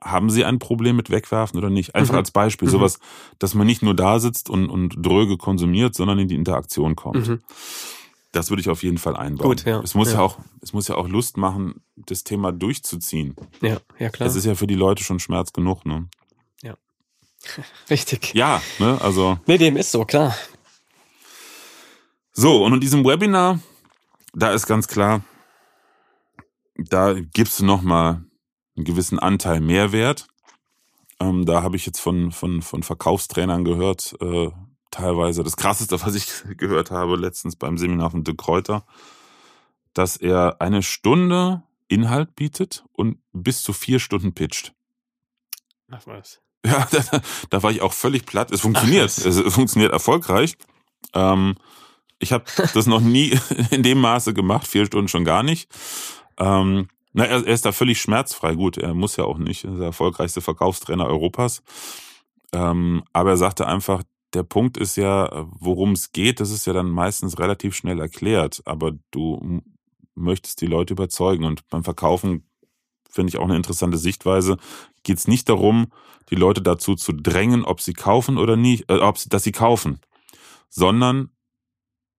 haben sie ein Problem mit Wegwerfen oder nicht? Einfach Mhm. als Beispiel. Mhm. Sowas, dass man nicht nur da sitzt und, und dröge konsumiert, sondern in die Interaktion kommt. Mhm. Das würde ich auf jeden Fall einbauen. Gut, ja. Es muss ja. Ja. auch, es muss ja auch Lust machen, das Thema durchzuziehen. Ja, ja klar. Das ist ja für die Leute schon Schmerz genug, ne? Richtig. Ja, ne, also. Nee, dem ist so, klar. So, und in diesem Webinar, da ist ganz klar, da gibst du nochmal einen gewissen Anteil Mehrwert. Ähm, da habe ich jetzt von, von, von Verkaufstrainern gehört, äh, teilweise das krasseste, was ich gehört habe letztens beim Seminar von De Kräuter, dass er eine Stunde Inhalt bietet und bis zu vier Stunden pitcht. Ach was. Ja, da, da war ich auch völlig platt. Es funktioniert. Ach, es funktioniert erfolgreich. Ähm, ich habe das noch nie in dem Maße gemacht, vier Stunden schon gar nicht. Ähm, na, er, er ist da völlig schmerzfrei. Gut, er muss ja auch nicht. Er ist der erfolgreichste Verkaufstrainer Europas. Ähm, aber er sagte einfach, der Punkt ist ja, worum es geht, das ist ja dann meistens relativ schnell erklärt. Aber du möchtest die Leute überzeugen. Und beim Verkaufen finde ich auch eine interessante Sichtweise. Geht es nicht darum, die Leute dazu zu drängen, ob sie kaufen oder nicht, äh, ob sie, dass sie kaufen, sondern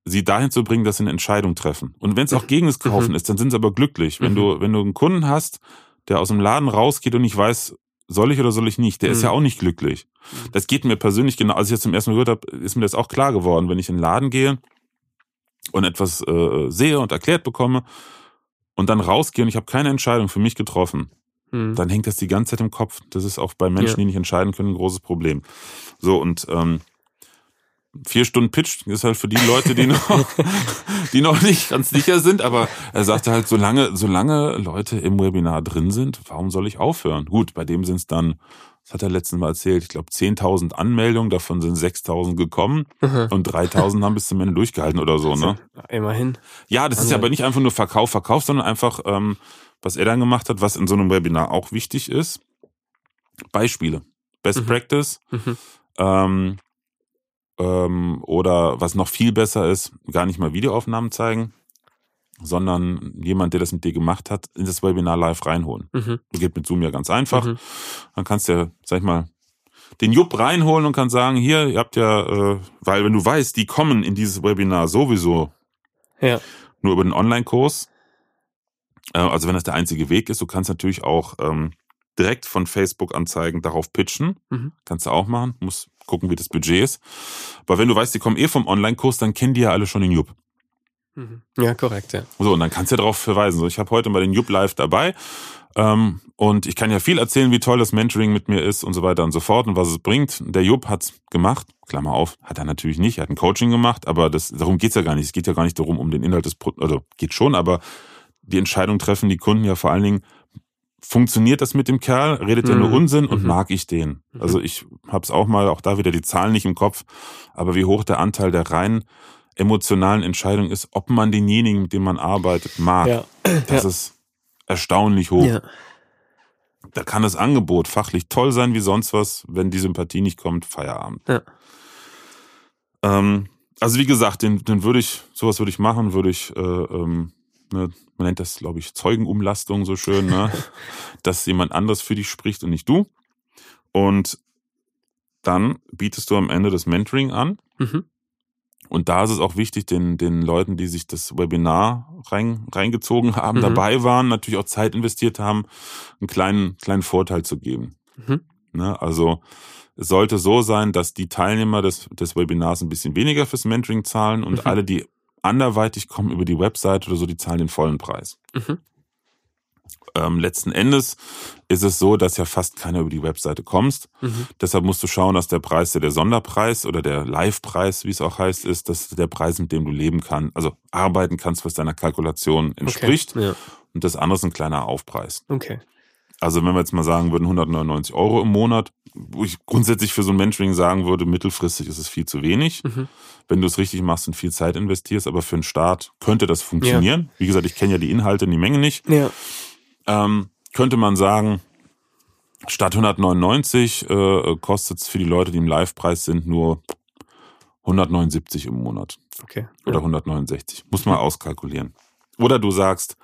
sie dahin zu bringen, dass sie eine Entscheidung treffen. Und wenn es auch gegen das Kaufen Mhm. ist, dann sind sie aber glücklich. Wenn Mhm. du, wenn du einen Kunden hast, der aus dem Laden rausgeht und nicht weiß, soll ich oder soll ich nicht, der ist Mhm. ja auch nicht glücklich. Mhm. Das geht mir persönlich genau, als ich das zum ersten Mal gehört habe, ist mir das auch klar geworden. Wenn ich in den Laden gehe und etwas äh, sehe und erklärt bekomme und dann rausgehe und ich habe keine Entscheidung für mich getroffen, Mhm. dann hängt das die ganze Zeit im Kopf. Das ist auch bei Menschen, Ja. die nicht entscheiden können, ein großes Problem. So, und ähm, vier Stunden Pitch ist halt für die Leute, die noch, die noch nicht ganz sicher sind, aber er sagte halt, solange, solange Leute im Webinar drin sind, warum soll ich aufhören? Gut, bei dem sind es dann, das hat er letztens Mal erzählt, ich glaube 10.000 Anmeldungen, davon sind 6.000 gekommen Mhm. und 3.000 haben bis zum Ende durchgehalten oder so, ne? Immerhin. Ja, das ist ja Wahnsinn. aber nicht einfach nur Verkauf, Verkauf, sondern einfach, ähm, was er dann gemacht hat, was in so einem Webinar auch wichtig ist. Beispiele. Best Mhm. Practice. Mhm. Ähm, ähm, oder was noch viel besser ist, gar nicht mal Videoaufnahmen zeigen, sondern jemand, der das mit dir gemacht hat, in das Webinar live reinholen. Mhm. Geht mit Zoom ja ganz einfach. Mhm. Dann kannst du ja, sag ich mal, den Jupp reinholen und kann sagen, hier, ihr habt ja, äh, weil wenn du weißt, die kommen in dieses Webinar sowieso Ja. nur über den Online-Kurs. Äh, also wenn das der einzige Weg ist, du kannst natürlich auch ähm, direkt von Facebook-Anzeigen darauf pitchen. Mhm. Kannst du auch machen. Muss gucken, wie das Budget ist. Aber wenn du weißt, die kommen eh vom Online-Kurs, dann kennen die ja alle schon den Jupp. Mhm. Ja, korrekt, ja. So, und dann kannst du ja darauf verweisen. So, ich habe heute mal den Jupp live dabei. Ähm, und ich kann ja viel erzählen, wie toll das Mentoring mit mir ist und so weiter und so fort und was es bringt. Der Jupp hat's gemacht. Klammer auf, hat er natürlich nicht. Er hat ein Coaching gemacht, aber das, darum geht's ja gar nicht. Es geht ja gar nicht darum, um den Inhalt des Pro also geht schon, aber die Entscheidung treffen die Kunden ja vor allen Dingen, funktioniert das mit dem Kerl? Redet er nur Mhm. Unsinn und Mhm. mag ich den? Mhm. Also ich hab's auch mal, auch da wieder die Zahlen nicht im Kopf, aber wie hoch der Anteil der rein emotionalen Entscheidung ist, ob man denjenigen, mit dem man arbeitet, mag. Ja. Das Ja. ist erstaunlich hoch. Ja. Da kann das Angebot fachlich toll sein wie sonst was. Wenn die Sympathie nicht kommt, Feierabend. Ja. Ähm, also wie gesagt, den, den würde ich, sowas würde ich machen, würde ich, äh, ähm, ne, man nennt das, glaube ich, Zeugenumlastung so schön, ne? dass jemand anderes für dich spricht und nicht du. Und dann bietest du am Ende das Mentoring an. Mhm. Und da ist es auch wichtig, den, den Leuten, die sich das Webinar rein, reingezogen haben, Mhm. dabei waren, natürlich auch Zeit investiert haben, einen kleinen, kleinen Vorteil zu geben. Mhm. Ne? Also Es sollte so sein, dass die Teilnehmer des, des Webinars ein bisschen weniger fürs Mentoring zahlen und Mhm. alle, die anderweitig kommen über die Website oder so, die zahlen den vollen Preis. Mhm. Ähm, letzten Endes ist es so, dass ja fast keiner über die Webseite kommst. Mhm. Deshalb musst du schauen, dass der Preis, der der Sonderpreis oder der Live-Preis, wie es auch heißt, ist, dass der Preis, mit dem du leben kannst, also arbeiten kannst, was deiner Kalkulation entspricht. Okay. Ja. Und das andere ist ein kleiner Aufpreis. Okay. Also wenn wir jetzt mal sagen würden, 199 Euro im Monat, wo ich grundsätzlich für so ein Mentoring sagen würde, mittelfristig ist es viel zu wenig. Mhm. Wenn du es richtig machst und viel Zeit investierst, aber für einen Start könnte das funktionieren. Wie gesagt, ich kenne ja die Inhalte in die Menge nicht. Ja. Ähm, könnte man sagen, statt 199 äh, kostet es für die Leute, die im Live-Preis sind, nur 179 im Monat Okay. oder 169. Muss man auskalkulieren. Oder du sagst,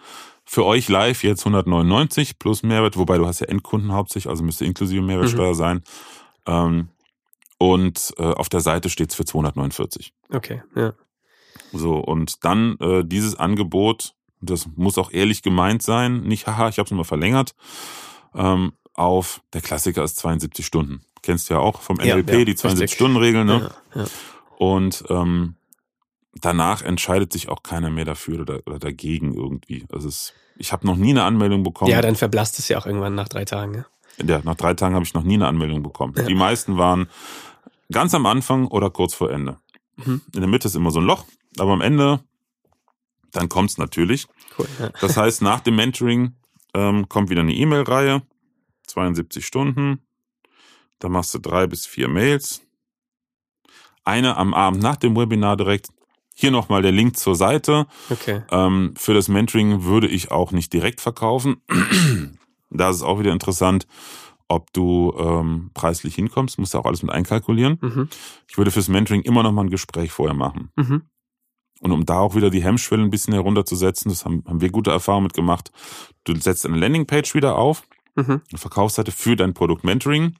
für euch live jetzt 199 plus Mehrwert, wobei du hast ja Endkunden hauptsächlich, also müsste inklusive Mehrwertsteuer sein. Ähm, und äh, auf der Seite steht's für 249. Okay. Ja. So, und dann äh, dieses Angebot, das muss auch ehrlich gemeint sein, nicht haha, ich habe es mal verlängert, ähm, auf, der Klassiker ist 72 Stunden. Kennst du ja auch vom Ja, NLP, ja, die richtig. 72-Stunden-Regel, ne? Ja. Ja. Und ähm, danach entscheidet sich auch keiner mehr dafür oder, oder dagegen irgendwie. Also es, ich habe noch nie eine Anmeldung bekommen. ja, dann verblasst es ja auch irgendwann nach drei Tagen. Ja. ja, nach drei Tagen habe ich noch nie eine Anmeldung bekommen. Ja. Die meisten waren ganz am Anfang oder kurz vor Ende. Mhm. In der Mitte ist immer so ein Loch, aber am Ende, dann kommt's natürlich. Cool. Ja. Das heißt, nach dem Mentoring ähm, kommt wieder eine E-Mail-Reihe, 72 Stunden. Da machst du drei bis vier Mails. Eine am Abend nach dem Webinar direkt. Hier nochmal der Link zur Seite. Okay. Ähm, für das Mentoring würde ich auch nicht direkt verkaufen. da ist es auch wieder interessant, ob du ähm, preislich hinkommst. Musst du auch alles mit einkalkulieren. Mhm. Ich würde fürs Mentoring immer noch mal ein Gespräch vorher machen. Mhm. Und um da auch wieder die Hemmschwelle ein bisschen herunterzusetzen, das haben, haben wir gute Erfahrungen mit gemacht. Du setzt eine Landingpage wieder auf, Mhm. eine Verkaufsseite für dein Produkt Mentoring.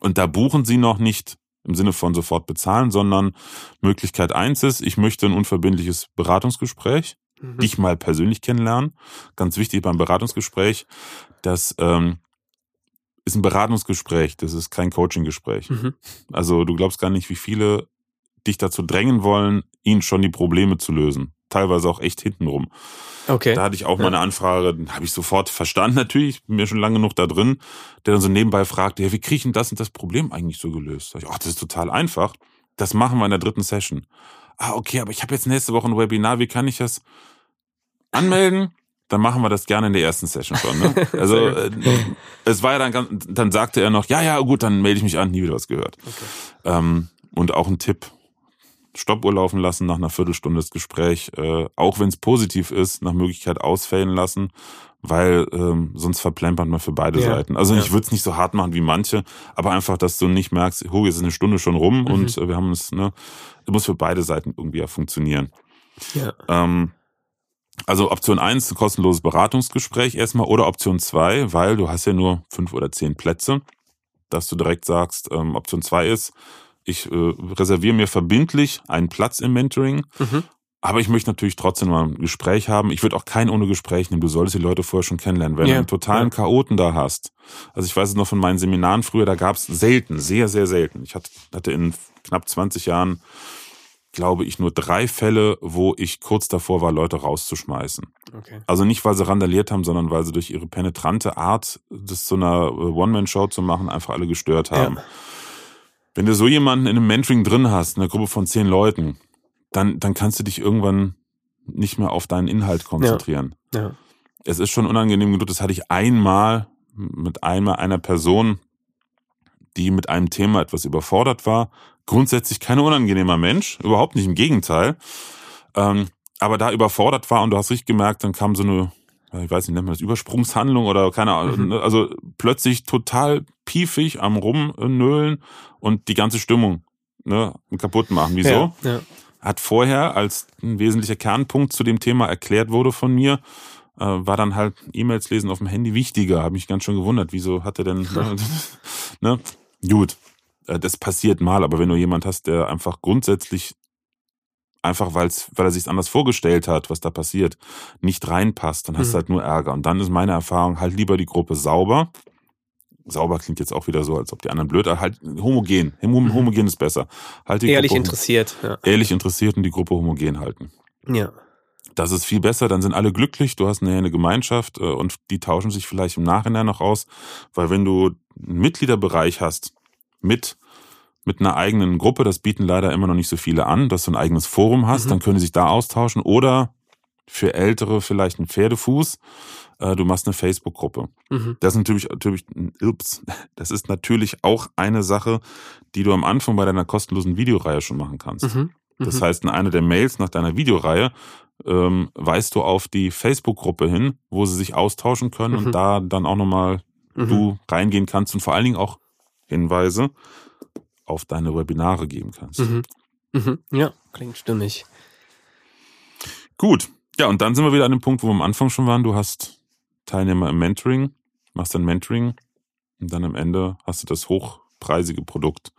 Und da buchen sie noch nicht im Sinne von sofort bezahlen, sondern Möglichkeit eins ist, ich möchte ein unverbindliches Beratungsgespräch, Mhm. dich mal persönlich kennenlernen. Ganz wichtig beim Beratungsgespräch, das ähm, ist ein Beratungsgespräch, das ist kein Coaching-Gespräch. Mhm. Also du glaubst gar nicht, wie viele dich dazu drängen wollen, ihnen schon die Probleme zu lösen. Teilweise auch echt hintenrum. Okay. Da hatte ich auch mal Ja. eine Anfrage, habe ich sofort verstanden natürlich, bin mir schon lange genug da drin, der dann so nebenbei fragte, ja, wie kriege ich denn das und das Problem eigentlich so gelöst? Sag ich, ach, das ist total einfach. Das machen wir in der dritten Session. Ah, okay, aber ich habe jetzt nächste Woche ein Webinar, wie kann ich das anmelden? Dann machen wir das gerne in der ersten Session schon. Ne? Also äh, es war ja dann ganz, dann sagte er noch, ja, ja, gut, dann melde ich mich an, nie wieder was gehört. Okay. Ähm, und auch ein Tipp, Stoppuhr laufen lassen nach einer Viertelstunde das Gespräch, äh, auch wenn es positiv ist, nach Möglichkeit ausfällen lassen, weil ähm, sonst verplempert man für beide Ja, Seiten. Also ja. ich würde es nicht so hart machen wie manche, aber einfach, dass du nicht merkst, oh, jetzt ist eine Stunde schon rum Mhm. und äh, wir haben es, ne, es muss für beide Seiten irgendwie ja funktionieren. Ja. Ähm, also Option eins kostenloses Beratungsgespräch erstmal oder Option zwei, weil du hast ja nur fünf oder zehn Plätze, dass du direkt sagst, ähm, Option zwei ist, ich äh, reserviere mir verbindlich einen Platz im Mentoring, Mhm. aber ich möchte natürlich trotzdem mal ein Gespräch haben. Ich würde auch kein ohne Gespräch nehmen. Du solltest die Leute vorher schon kennenlernen. Wenn Ja, du einen totalen. Chaoten da hast, also ich weiß es noch von meinen Seminaren früher, da gab es selten, sehr, sehr selten. Ich hatte, hatte in knapp 20 Jahren, glaube ich, nur drei Fälle, wo ich kurz davor war, Leute rauszuschmeißen. Okay. Also nicht, weil sie randaliert haben, sondern weil sie durch ihre penetrante Art, das zu einer äh, One-Man-Show zu machen, einfach alle gestört haben. Ja. Wenn du so jemanden in einem Mentoring drin hast, eine Gruppe von zehn Leuten, dann, dann kannst du dich irgendwann nicht mehr auf deinen Inhalt konzentrieren. Ja. Es ist schon unangenehm genug, das hatte ich einmal mit einmal einer Person, die mit einem Thema etwas überfordert war. Grundsätzlich kein unangenehmer Mensch, überhaupt nicht, im Gegenteil. Ähm, aber da überfordert war und du hast richtig gemerkt, dann kam so eine, ja, ich weiß nicht, nennt man das Übersprungshandlung oder keine Ahnung, Mhm. ne, also plötzlich total piefig am Rumnölen und die ganze Stimmung ne, kaputt machen. Wieso? Ja. ja. hat vorher, als ein wesentlicher Kernpunkt zu dem Thema erklärt wurde von mir, äh, war dann halt E-Mails lesen auf dem Handy wichtiger. Habe mich ganz schön gewundert, wieso hat er denn, ne? Gut, äh, das passiert mal, aber wenn du jemand hast, der einfach grundsätzlich einfach, weil's, weil er sich anders vorgestellt hat, was da passiert, nicht reinpasst, dann hast Mhm. du halt nur Ärger. Und dann ist meine Erfahrung, halt lieber die Gruppe sauber, sauber klingt jetzt auch wieder so, als ob die anderen blöd, halt homogen, homogen ist besser. Halt die ehrlich Gruppe, interessiert. Ja. Ehrlich interessiert und die Gruppe homogen halten. Ja. Das ist viel besser, dann sind alle glücklich, du hast eine, eine Gemeinschaft äh, und die tauschen sich vielleicht im Nachhinein noch aus, weil wenn du einen Mitgliederbereich hast mit mit einer eigenen Gruppe, das bieten leider immer noch nicht so viele an, dass du ein eigenes Forum hast, mhm. dann können sie sich da austauschen oder für Ältere vielleicht ein Pferdefuß, äh, du machst eine Facebook-Gruppe. Mhm. Das ist natürlich, natürlich, ups, das ist natürlich auch eine Sache, die du am Anfang bei deiner kostenlosen Videoreihe schon machen kannst. Mhm. Das mhm. heißt, in einer der Mails nach deiner Videoreihe ähm, weist du auf die Facebook-Gruppe hin, wo sie sich austauschen können mhm. und da dann auch nochmal mhm. du reingehen kannst und vor allen Dingen auch Hinweise auf deine Webinare geben kannst. Mhm. Mhm. Ja, klingt stimmig. Gut. Ja, und dann sind wir wieder an dem Punkt, wo wir am Anfang schon waren. Du hast Teilnehmer im Mentoring, machst dann Mentoring und dann am Ende hast du das hochpreisige Produkt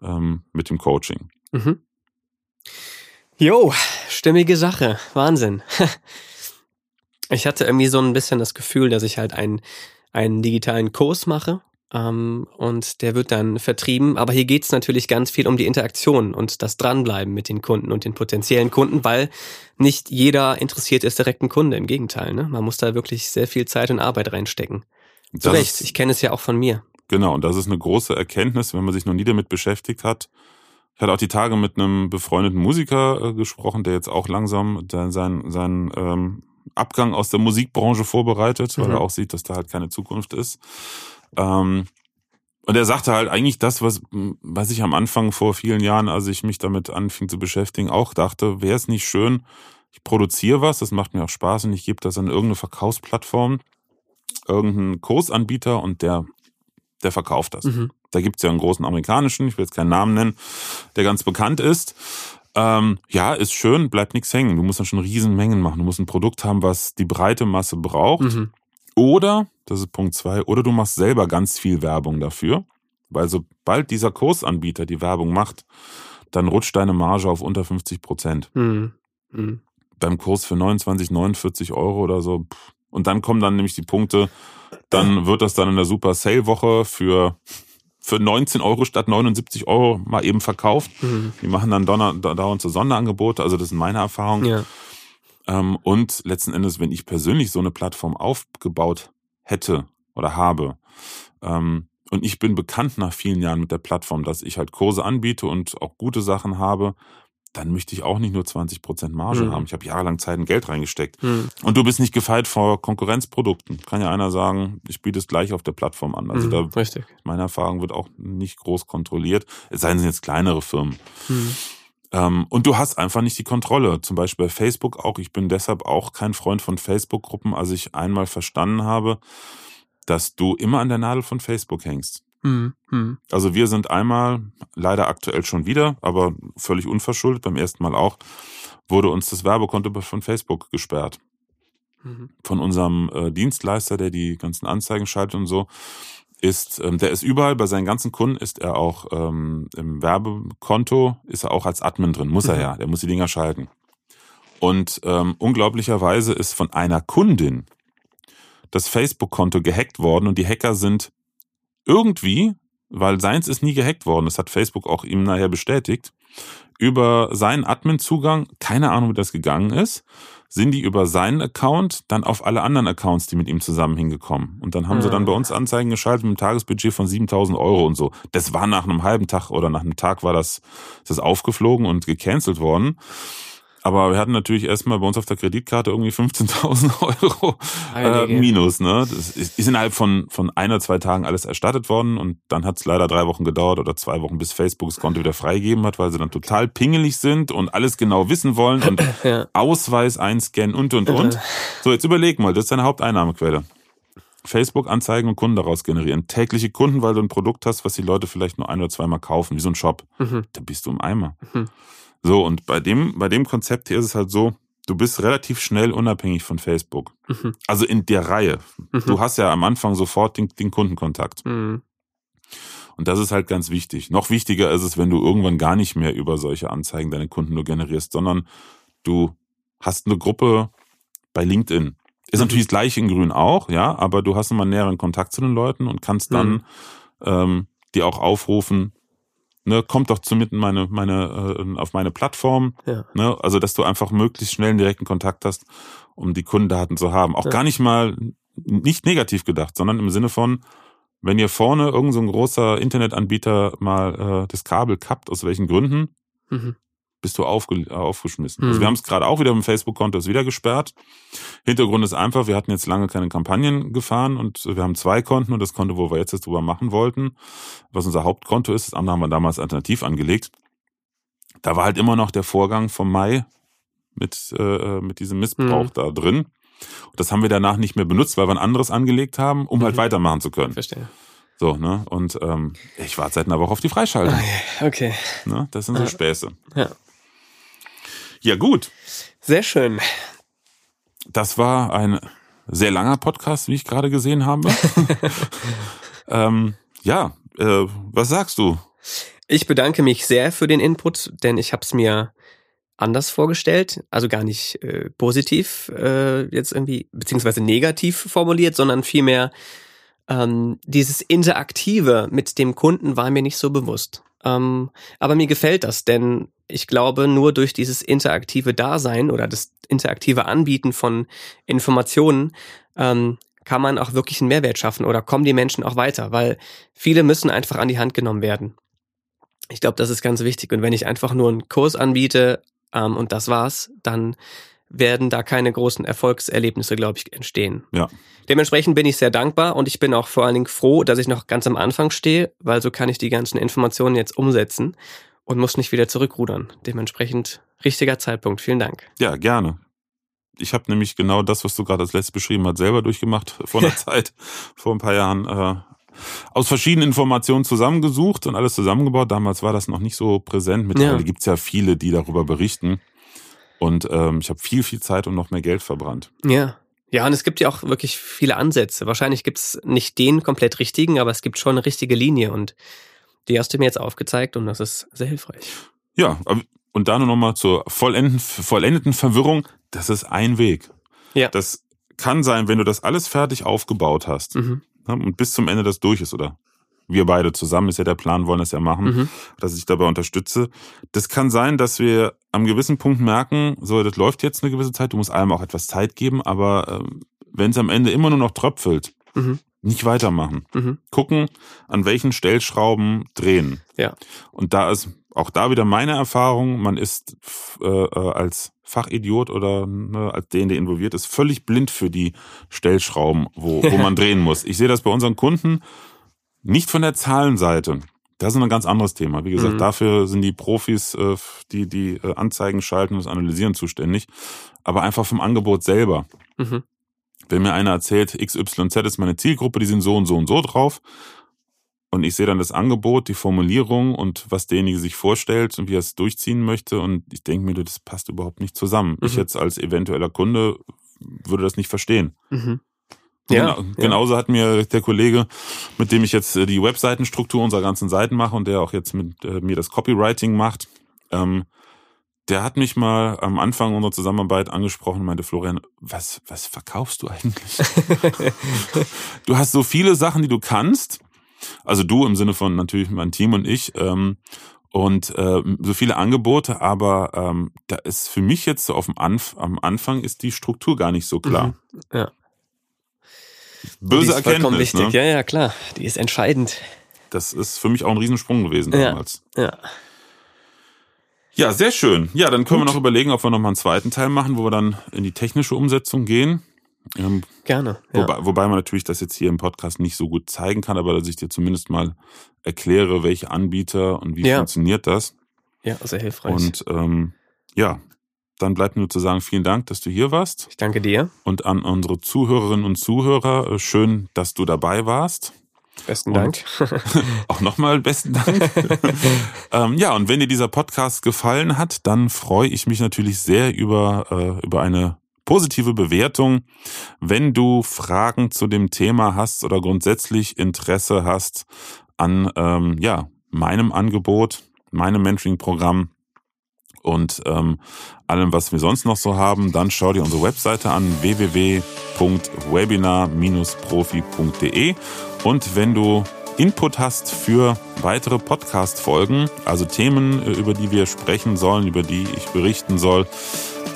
ähm, mit dem Coaching. Mhm. Jo, stimmige Sache. Wahnsinn. Ich hatte irgendwie so ein bisschen das Gefühl, dass ich halt einen, einen digitalen Kurs mache. Ähm, und der wird dann vertrieben. Aber hier geht es natürlich ganz viel um die Interaktion und das Dranbleiben mit den Kunden und den potenziellen Kunden, weil nicht jeder interessiert ist direkt ein Kunde. Im Gegenteil, ne? Man muss da wirklich sehr viel Zeit und Arbeit reinstecken. Zu das Recht, ich kenne es ja auch von mir. Genau, und das ist eine große Erkenntnis, wenn man sich noch nie damit beschäftigt hat. Ich hatte auch die Tage mit einem befreundeten Musiker äh, gesprochen, der jetzt auch langsam seinen sein, ähm, Abgang aus der Musikbranche vorbereitet, weil mhm. er auch sieht, dass da halt keine Zukunft ist. Ähm, und er sagte halt eigentlich das, was, was ich am Anfang vor vielen Jahren, als ich mich damit anfing zu beschäftigen, auch dachte, wäre es nicht schön, ich produziere was, das macht mir auch Spaß und ich gebe das an irgendeine Verkaufsplattform, irgendeinen Kursanbieter und der, der verkauft das. Mhm. Da gibt's ja einen großen amerikanischen, ich will jetzt keinen Namen nennen, der ganz bekannt ist. Ähm, ja, ist schön, bleibt nichts hängen. Du musst dann schon Riesenmengen machen. Du musst ein Produkt haben, was die breite Masse braucht. Mhm. Oder, das ist Punkt zwei, oder du machst selber ganz viel Werbung dafür. Weil sobald dieser Kursanbieter die Werbung macht, dann rutscht deine Marge auf unter 50 Prozent. Mhm. Mhm. Beim Kurs für 29, 49 Euro oder so. Und dann kommen dann nämlich die Punkte, dann wird das dann in der Super Sale Woche für für 19 Euro statt 79 Euro mal eben verkauft. Mhm. Die machen dann dauernd so Sonderangebote, also das sind meine Erfahrungen. Ja. Ähm, und letzten Endes, wenn ich persönlich so eine Plattform aufgebaut hätte oder habe, ähm, und ich bin bekannt nach vielen Jahren mit der Plattform, dass ich halt Kurse anbiete und auch gute Sachen habe, dann möchte ich auch nicht nur 20% Marge mhm. haben. Ich habe jahrelang Zeit und Geld reingesteckt. Mhm. Und du bist nicht gefeit vor Konkurrenzprodukten. Kann ja einer sagen, ich biete es gleich auf der Plattform an. Also mhm, da, richtig. meine Erfahrung wird auch nicht groß kontrolliert. Es seien jetzt kleinere Firmen. Ähm, und du hast einfach nicht die Kontrolle. Zum Beispiel bei Facebook auch. Ich bin deshalb auch kein Freund von Facebook-Gruppen, als ich einmal verstanden habe, dass du immer an der Nadel von Facebook hängst. Mhm. Mhm. Also wir sind einmal, leider aktuell schon wieder, aber völlig unverschuldet, beim ersten Mal auch, wurde uns das Werbekonto von Facebook gesperrt. Mhm. Von unserem äh, Dienstleister, der die ganzen Anzeigen schaltet und so, ist, ähm, der ist überall, bei seinen ganzen Kunden ist er auch ähm, im Werbekonto, ist er auch als Admin drin, muss er mhm. ja, der muss die Dinger schalten. Und ähm, unglaublicherweise ist von einer Kundin das Facebook-Konto gehackt worden und die Hacker sind irgendwie, weil seins ist nie gehackt worden, das hat Facebook auch ihm nachher bestätigt, über seinen Admin-Zugang, keine Ahnung, wie das gegangen ist, sind die über seinen Account dann auf alle anderen Accounts, die mit ihm zusammen hingekommen. Und dann haben mhm. sie dann bei uns Anzeigen geschaltet mit einem Tagesbudget von 7000 Euro und so. Das war nach einem halben Tag oder nach einem Tag war das, das aufgeflogen und gecancelt worden. Aber wir hatten natürlich erstmal bei uns auf der Kreditkarte irgendwie 15.000 Euro äh, Minus. Ne? Das ist, ist innerhalb von, von ein oder zwei Tagen alles erstattet worden und dann hat es leider drei Wochen gedauert oder zwei Wochen, bis Facebook das Konto wieder freigegeben hat, weil sie dann total pingelig sind und alles genau wissen wollen und ja. Ausweis einscannen und und und. So, jetzt überleg mal, das ist deine Haupteinnahmequelle. Facebook-Anzeigen und Kunden daraus generieren. Tägliche Kunden, weil du ein Produkt hast, was die Leute vielleicht nur ein oder zweimal kaufen, wie so ein Shop. Mhm. Da bist du im Eimer. Mhm. So, und bei dem, bei dem Konzept hier ist es halt so, du bist relativ schnell unabhängig von Facebook. Mhm. Also in der Reihe. Mhm. Du hast ja am Anfang sofort den, den Kundenkontakt. Mhm. Und das ist halt ganz wichtig. Noch wichtiger ist es, wenn du irgendwann gar nicht mehr über solche Anzeigen deine Kunden nur generierst, sondern du hast eine Gruppe bei LinkedIn Ist natürlich das gleiche in Grün auch, ja, aber du hast immer näheren Kontakt zu den Leuten und kannst dann Mhm. ähm, die auch aufrufen, ne, kommt doch zu mitten meine, meine, äh, auf meine Plattform, Ja. ne, also dass du einfach möglichst schnell einen direkten Kontakt hast, um die Kundendaten zu haben. Auch Ja. gar nicht mal, nicht negativ gedacht, sondern im Sinne von, wenn ihr vorne irgend so ein großer Internetanbieter mal äh, das Kabel kappt, aus welchen Gründen, Mhm. Bist du aufge äh, aufgeschmissen. Mhm. Also wir haben es gerade auch wieder im Facebook-Konto ist wieder gesperrt. Hintergrund ist einfach, wir hatten jetzt lange keine Kampagnen gefahren und wir haben zwei Konten und das Konto, wo wir jetzt jetzt drüber machen wollten, was unser Hauptkonto ist, das andere haben wir damals alternativ angelegt. Da war halt immer noch der Vorgang vom Mai mit, äh, mit diesem Missbrauch Mhm. da drin. Und das haben wir danach nicht mehr benutzt, weil wir ein anderes angelegt haben, um halt Mhm. weitermachen zu können. Verstehe. So, ne? Und ähm, ich warte seit einer Woche auf die Freischaltung. Okay. Ne? Das sind so. Späße. Ja. Ja, gut. Sehr schön. Das war ein sehr langer Podcast, wie ich gerade gesehen habe. ähm, ja, äh, was sagst du? Ich bedanke mich sehr für den Input, denn ich habe es mir anders vorgestellt, also gar nicht äh, positiv äh, jetzt irgendwie, beziehungsweise negativ formuliert, sondern vielmehr ähm, dieses Interaktive mit dem Kunden war mir nicht so bewusst. Ähm, aber mir gefällt das, denn ich glaube, nur durch dieses interaktive Dasein oder das interaktive Anbieten von Informationen ähm, kann man auch wirklich einen Mehrwert schaffen oder kommen die Menschen auch weiter, weil viele müssen einfach an die Hand genommen werden. Ich glaube, das ist ganz wichtig. Und wenn ich einfach nur einen Kurs anbiete ähm, und das war's, dann werden da keine großen Erfolgserlebnisse, glaube ich, entstehen. Ja. Dementsprechend bin ich sehr dankbar und ich bin auch vor allen Dingen froh, dass ich noch ganz am Anfang stehe, weil so kann ich die ganzen Informationen jetzt umsetzen und muss nicht wieder zurückrudern. Dementsprechend richtiger Zeitpunkt. Vielen Dank. Ja, gerne. Ich habe nämlich genau das, was du gerade als letztes beschrieben hast, selber durchgemacht vor einer Zeit, vor ein paar Jahren. Äh, aus verschiedenen Informationen zusammengesucht und alles zusammengebaut. Damals war das noch nicht so präsent. Mittlerweile Ja. gibt's ja viele, die darüber berichten. Und ähm, ich habe viel, viel Zeit und noch mehr Geld verbrannt. Ja. Ja, und es gibt ja auch wirklich viele Ansätze. Wahrscheinlich gibt's nicht den komplett richtigen, aber es gibt schon eine richtige Linie und die hast du mir jetzt aufgezeigt und das ist sehr hilfreich. Ja, und da nur nochmal zur vollenden, vollendeten Verwirrung. Das ist ein Weg. Ja. Das kann sein, wenn du das alles fertig aufgebaut hast Mhm. ne, und bis zum Ende das durch ist, oder wir beide zusammen, ist ja der Plan, wollen das ja machen, Mhm. dass ich dabei unterstütze. Das kann sein, dass wir am gewissen Punkt merken, so, das läuft jetzt eine gewisse Zeit, du musst allem auch etwas Zeit geben, aber ähm, wenn es am Ende immer nur noch tröpfelt, Mhm. nicht weitermachen. Mhm. Gucken, an welchen Stellschrauben drehen. Ja. Und da ist auch da wieder meine Erfahrung, man ist äh, äh, als Fachidiot oder ne, als den, der involviert ist, völlig blind für die Stellschrauben, wo, wo man drehen muss. Ich sehe das bei unseren Kunden nicht von der Zahlenseite. Das ist ein ganz anderes Thema. Wie gesagt, Mhm. dafür sind die Profis, äh, die die äh, Anzeigen schalten und das Analysieren zuständig. Aber einfach vom Angebot selber. Mhm. Wenn mir einer erzählt, XYZ ist meine Zielgruppe, die sind so und so und so drauf. Und ich sehe dann das Angebot, die Formulierung und was derjenige sich vorstellt und wie er es durchziehen möchte. Und ich denke mir, das passt überhaupt nicht zusammen. Ich Mhm. jetzt als eventueller Kunde würde das nicht verstehen. Mhm. Ja, genau, ja. Genauso hat mir der Kollege, mit dem ich jetzt äh, die Webseitenstruktur unserer ganzen Seiten mache und der auch jetzt mit äh, mir das Copywriting macht, ähm, der hat mich mal am Anfang unserer Zusammenarbeit angesprochen und meinte, Florian, was, was verkaufst du eigentlich? du hast so viele Sachen, die du kannst. Also du im Sinne von natürlich mein Team und ich. Ähm, und äh, so viele Angebote, aber ähm, da ist für mich jetzt so auf dem Anf am Anfang ist die Struktur gar nicht so klar. Mhm. Ja. Die Böse ist vollkommen Erkenntnis. wichtig. Ne? Ja, ja, klar. Die ist entscheidend. Das ist für mich auch ein Riesensprung gewesen Ja. damals. Ja. Ja, sehr schön. Ja, dann können wir Gut. noch überlegen, ob wir noch mal einen zweiten Teil machen, wo wir dann in die technische Umsetzung gehen. Ähm, Gerne. Ja. wobei, wobei man natürlich das jetzt hier im Podcast nicht so gut zeigen kann, aber dass ich dir zumindest mal erkläre, welche Anbieter und wie Ja. funktioniert das. ja, sehr hilfreich. Und ähm, ja, dann bleibt mir nur zu sagen, vielen Dank, dass du hier warst. ich danke dir. Und an unsere Zuhörerinnen und Zuhörer, äh, schön, dass du dabei warst. Besten Dank. Auch nochmal besten Dank. ähm, ja, und wenn dir dieser Podcast gefallen hat, dann freue ich mich natürlich sehr über, äh, über eine positive Bewertung. Wenn du Fragen zu dem Thema hast oder grundsätzlich Interesse hast an ähm, ja, meinem Angebot, meinem Mentoring-Programm und ähm, allem, was wir sonst noch so haben, dann schau dir unsere Webseite an www.webinar-profi.de und wenn du Input hast für weitere Podcast-Folgen, also Themen, äh, über die wir sprechen sollen, über die ich berichten soll,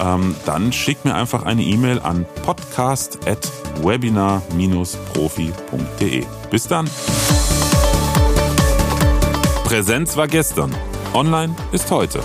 ähm, dann schick mir einfach eine E-Mail an podcast.webinar-profi.de. Bis dann! Präsenz war gestern, online ist heute.